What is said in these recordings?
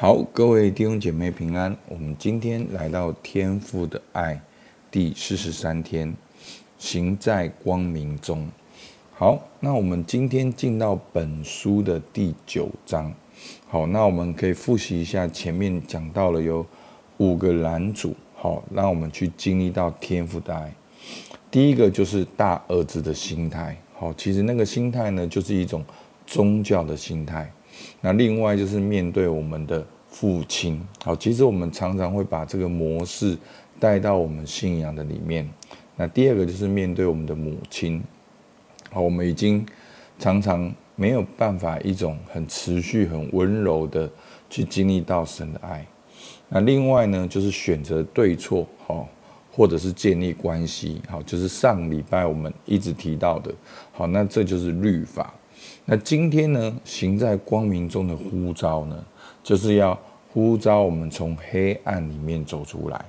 好，各位弟兄姐妹平安。我们今天来到天父的爱第四十三天，行在光明中。好，那我们今天进到本书的第九章。好，那我们可以复习一下前面讲到了有五个男主。好，让我们去经历到天父的爱。第一个就是大儿子的心态。好，其实那个心态呢，就是一种宗教的心态。那另外就是面对我们的父亲，好，其实我们常常会把这个模式带到我们信仰的里面。那第二个就是面对我们的母亲，好，我们已经常常没有办法一种很持续、很温柔的去经历到神的爱。那另外呢，就是选择对错，好，或者是建立关系，好，就是上礼拜我们一直提到的，好，那这就是律法。那今天呢，行在光明中的呼召呢，就是要呼召我们从黑暗里面走出来。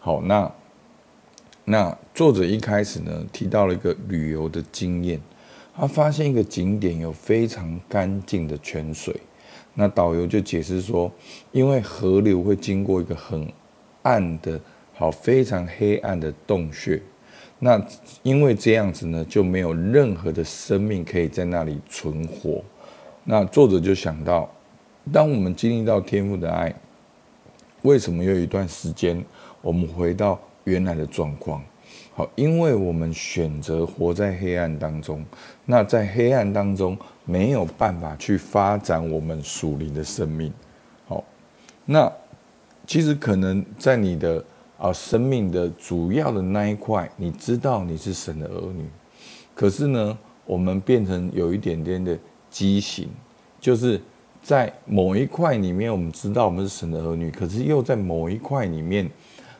好，那那作者一开始呢，提到了一个旅游的经验，他发现一个景点有非常干净的泉水。那导游就解释说，因为河流会经过一个很暗的、好非常黑暗的洞穴。那因为这样子呢，就没有任何的生命可以在那里存活。那作者就想到，当我们经历到天父的爱，为什么有一段时间我们回到原来的状况？好，因为我们选择活在黑暗当中。那在黑暗当中没有办法去发展我们属灵的生命。好，那其实可能在你的。啊，生命的主要的那一块，你知道你是神的儿女，可是呢，我们变成有一点点的畸形，就是在某一块里面，我们知道我们是神的儿女，可是又在某一块里面，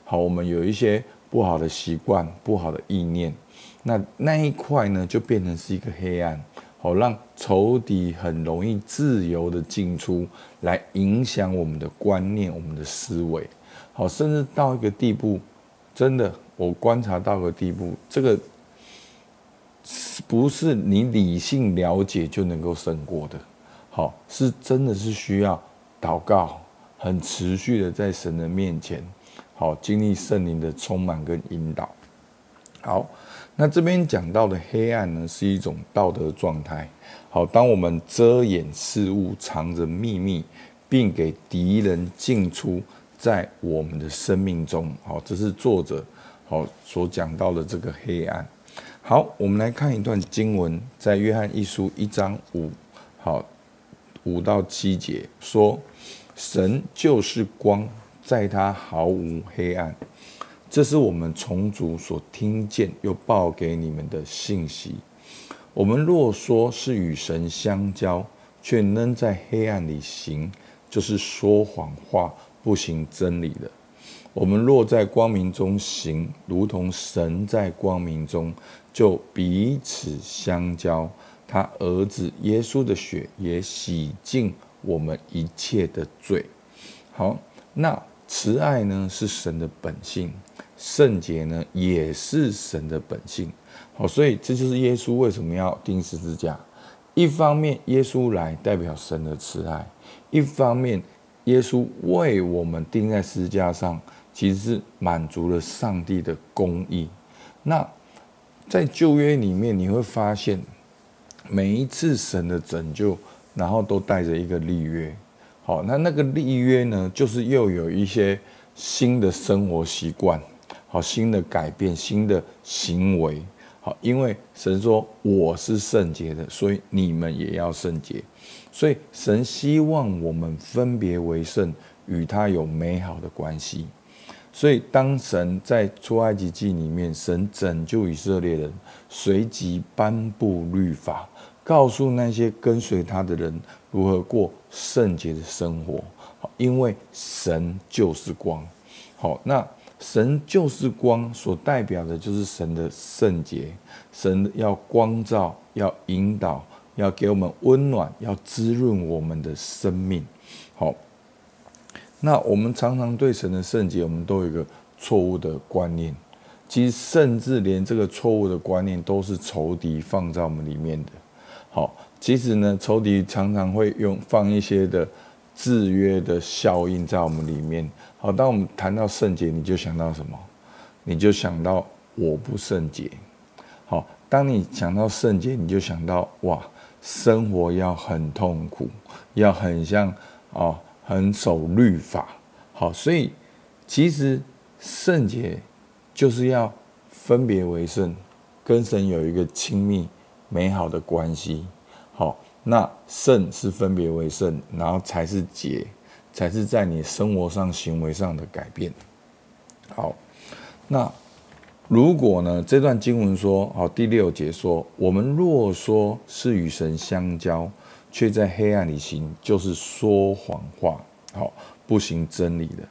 好，我们有一些不好的习惯、不好的意念，那那一块呢，就变成是一个黑暗，好，让仇敌很容易自由的进出来影响我们的观念、我们的思维。好，甚至到一个地步，真的，我观察到个地步，这个不是你理性了解就能够胜过的。好，是真的是需要祷告，很持续的在神的面前，好，经历圣灵的充满跟引导。好，那这边讲到的黑暗呢，是一种道德状态。好，当我们遮掩事物，藏着秘密，并给敌人进出。在我们的生命中，好，这是作者好所讲到的这个黑暗。好，我们来看一段经文，在约翰一书一章五，好五到七节说：“神就是光，在他毫无黑暗。”这是我们从主所听见又报给你们的信息。我们若说是与神相交，却仍在黑暗里行，就是说谎话。不行真理的，我们若在光明中行，如同神在光明中，就彼此相交。他儿子耶稣的血也洗净我们一切的罪。好，那慈爱呢是神的本性，圣洁呢也是神的本性。好，所以这就是耶稣为什么要钉十字架。一方面，耶稣来代表神的慈爱；一方面，耶稣为我们钉在十字架上，其实是满足了上帝的公义。那在旧约里面，你会发现每一次神的拯救，然后都带着一个立约。好，那那个立约呢，就是又有一些新的生活习惯，好，新的改变，新的行为。好，因为神说我是圣洁的，所以你们也要圣洁。所以神希望我们分别为圣，与他有美好的关系。所以当神在出埃及记里面，神拯救以色列人，随即颁布律法，告诉那些跟随他的人如何过圣洁的生活。好因为神就是光。好，那神就是光，所代表的就是神的圣洁。神要光照，要引导。要给我们温暖，要滋润我们的生命。好，那我们常常对神的圣洁，我们都有一个错误的观念。其实，甚至连这个错误的观念，都是仇敌放在我们里面的。好，其实呢，仇敌常常会用放一些的制约的效应在我们里面。好，当我们谈到圣洁，你就想到什么？你就想到我不圣洁。好，当你想到圣洁，你就想到哇，生活要很痛苦，要很像啊，很守律法。好，所以其实圣洁就是要分别为圣，跟神有一个亲密美好的关系。好，那圣是分别为圣，然后才是解，才是在你生活上、行为上的改变。好，那如果呢？这段经文说，好，第六节说，我们若说是与神相交，却在黑暗里行，就是说谎话，好，不行真理的。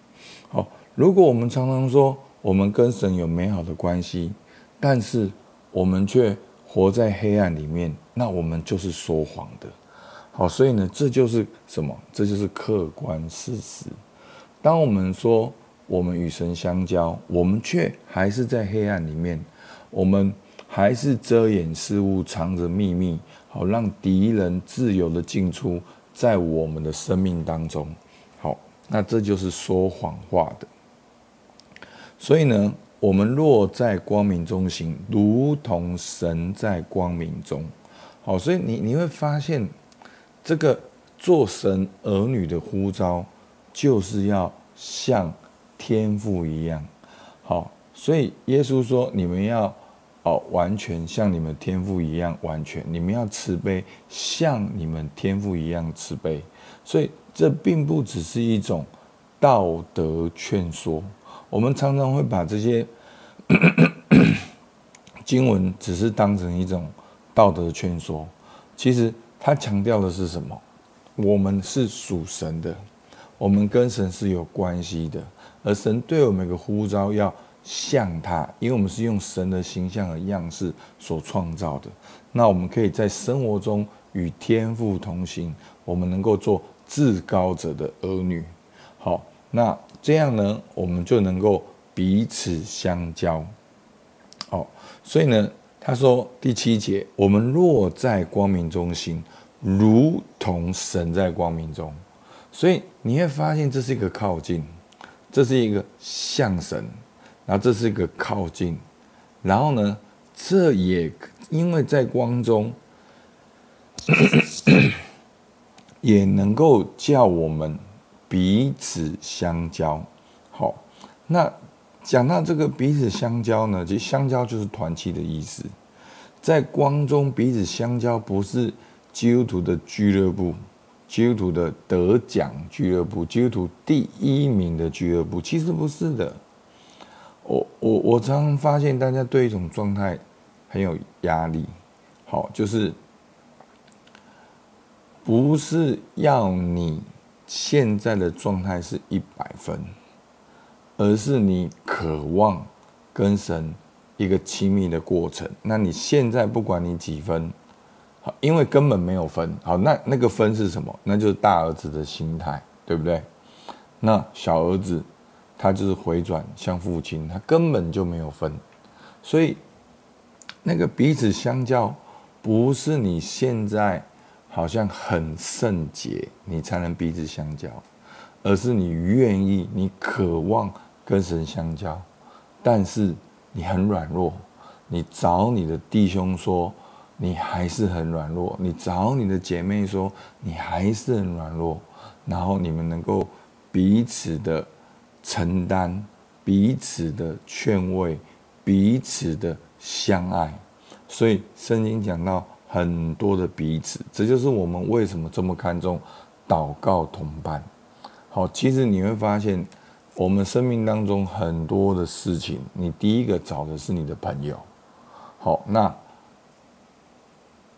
好，如果我们常常说我们跟神有美好的关系，但是我们却活在黑暗里面。那我们就是说谎的，好，所以呢，这就是什么？这就是客观事实。当我们说我们与神相交，我们却还是在黑暗里面，我们还是遮掩事物，藏着秘密，好让敌人自由的进出在我们的生命当中。好，那这就是说谎话的。所以呢，我们若在光明中行，如同神在光明中。好，所以你你会发现，这个做神儿女的呼召，就是要像天父一样。好，所以耶稣说：“你们要哦，完全像你们天父一样完全。你们要慈悲，像你们天父一样慈悲。”所以这并不只是一种道德劝说。我们常常会把这些 经文只是当成一种。道德劝说，其实它强调的是什么？我们是属神的，我们跟神是有关系的，而神对我们有个呼召，要像他，因为我们是用神的形象和样式所创造的。那我们可以在生活中与天父同行，我们能够做至高者的儿女。好，那这样呢，我们就能够彼此相交。哦，所以呢。他说：“第七节，我们若在光明中心，如同神在光明中。所以你会发现，这是一个靠近，这是一个像神，然后这是一个靠近，然后呢，这也因为在光中，也能够叫我们彼此相交。好，那。”讲到这个彼此相交呢，其实相交就是团契的意思。在光中彼此相交，不是基督徒的俱乐部，基督徒的得奖俱乐部，基督徒第一名的俱乐部，其实不是的。我我我常常发现大家对一种状态很有压力，好，就是不是要你现在的状态是一百分。而是你渴望跟神一个亲密的过程。那你现在不管你几分，好，因为根本没有分。好，那那个分是什么？那就是大儿子的心态，对不对？那小儿子他就是回转向父亲，他根本就没有分。所以那个彼此相交，不是你现在好像很圣洁，你才能彼此相交，而是你愿意，你渴望。跟神相交，但是你很软弱，你找你的弟兄说，你还是很软弱；你找你的姐妹说，你还是很软弱。然后你们能够彼此的承担，彼此的劝慰，彼此的相爱。所以圣经讲到很多的彼此，这就是我们为什么这么看重祷告同伴。好，其实你会发现。我们生命当中很多的事情，你第一个找的是你的朋友。好，那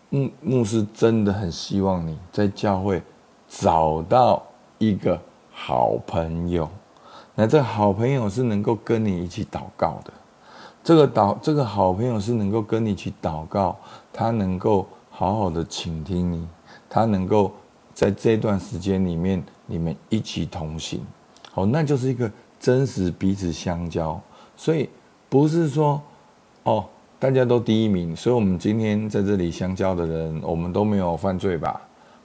牧牧师真的很希望你在教会找到一个好朋友。那这好朋友是能够跟你一起祷告的。这个祷这个好朋友是能够跟你去祷告，他能够好好的倾听你，他能够在这段时间里面你们一起同行。好，那就是一个真实彼此相交，所以不是说哦，大家都第一名，所以我们今天在这里相交的人，我们都没有犯罪吧？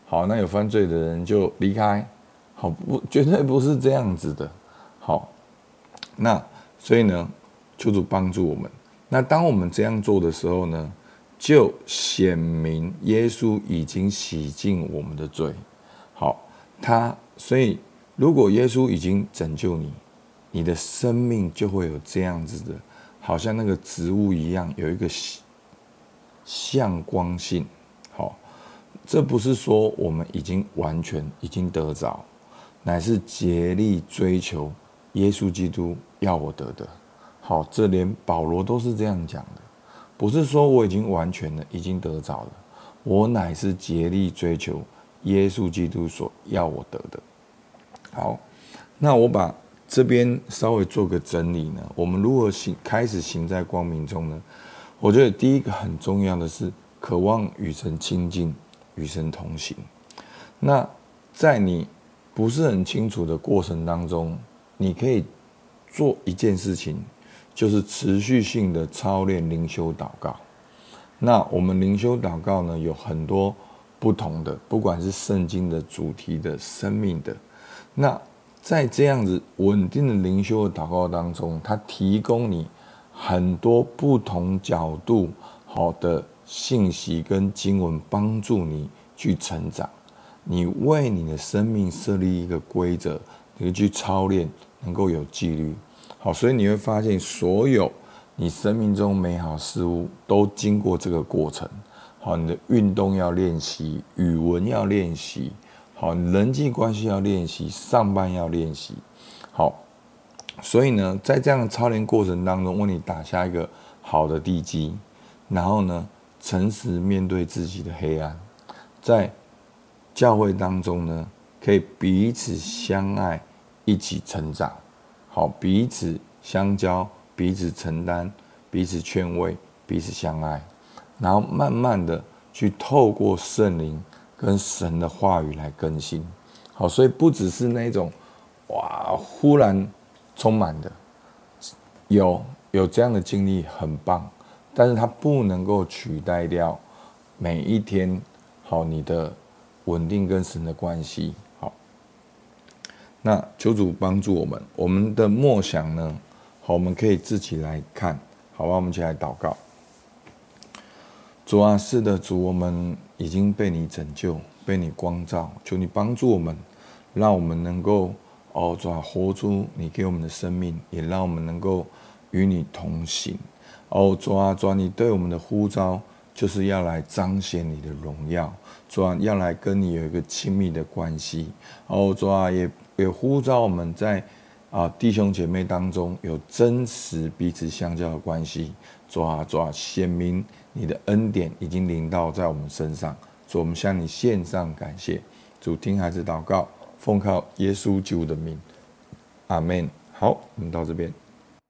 好，那有犯罪的人就离开。好，不，绝对不是这样子的。好，那所以呢，求主帮助我们。那当我们这样做的时候呢，就显明耶稣已经洗净我们的罪。好，他所以如果耶稣已经拯救你，你的生命就会有这样子的，好像那个植物一样，有一个向光性。好，这不是说我们已经完全已经得着，乃是竭力追求耶稣基督要我得的。好，这连保罗都是这样讲的，不是说我已经完全了已经得着了，我乃是竭力追求耶稣基督所要我得的。好，那我把。这边稍微做个整理呢，我们如何行开始行在光明中呢？我觉得第一个很重要的是渴望与神亲近，与神同行。那在你不是很清楚的过程当中，你可以做一件事情，就是持续性的操练灵修祷告。那我们灵修祷告呢，有很多不同的，不管是圣经的主题的、生命的，那。在这样子稳定的灵修的祷告当中，它提供你很多不同角度好的信息跟经文，帮助你去成长。你为你的生命设立一个规则，你去操练，能够有纪律。好，所以你会发现，所有你生命中美好事物都经过这个过程。好，你的运动要练习，语文要练习。好，人际关系要练习，上班要练习。好，所以呢，在这样的操练过程当中，为你打下一个好的地基。然后呢，诚实面对自己的黑暗，在教会当中呢，可以彼此相爱，一起成长。好，彼此相交，彼此承担，彼此劝慰，彼此相爱。然后慢慢的去透过圣灵。跟神的话语来更新，好，所以不只是那种哇，忽然充满的，有有这样的经历很棒，但是它不能够取代掉每一天好你的稳定跟神的关系。那求主帮助我们，我们的梦想呢，好，我们可以自己来看，好吧，我们一起来祷告。主啊，是的，主，我们已经被你拯救，被你光照，求你帮助我们，让我们能够哦，主啊，活出你给我们的生命，也让我们能够与你同行。哦，主啊，主啊，你对我们的呼召就是要来彰显你的荣耀，主啊，要来跟你有一个亲密的关系。哦，主啊，也也呼召我们在啊弟兄姐妹当中有真实彼此相交的关系。主啊，主啊，显明。你的恩典已经临到在我们身上，主，我们向你献上感谢。主，听孩子祷告，奉靠耶稣基督的名，阿门。好，我们到这边。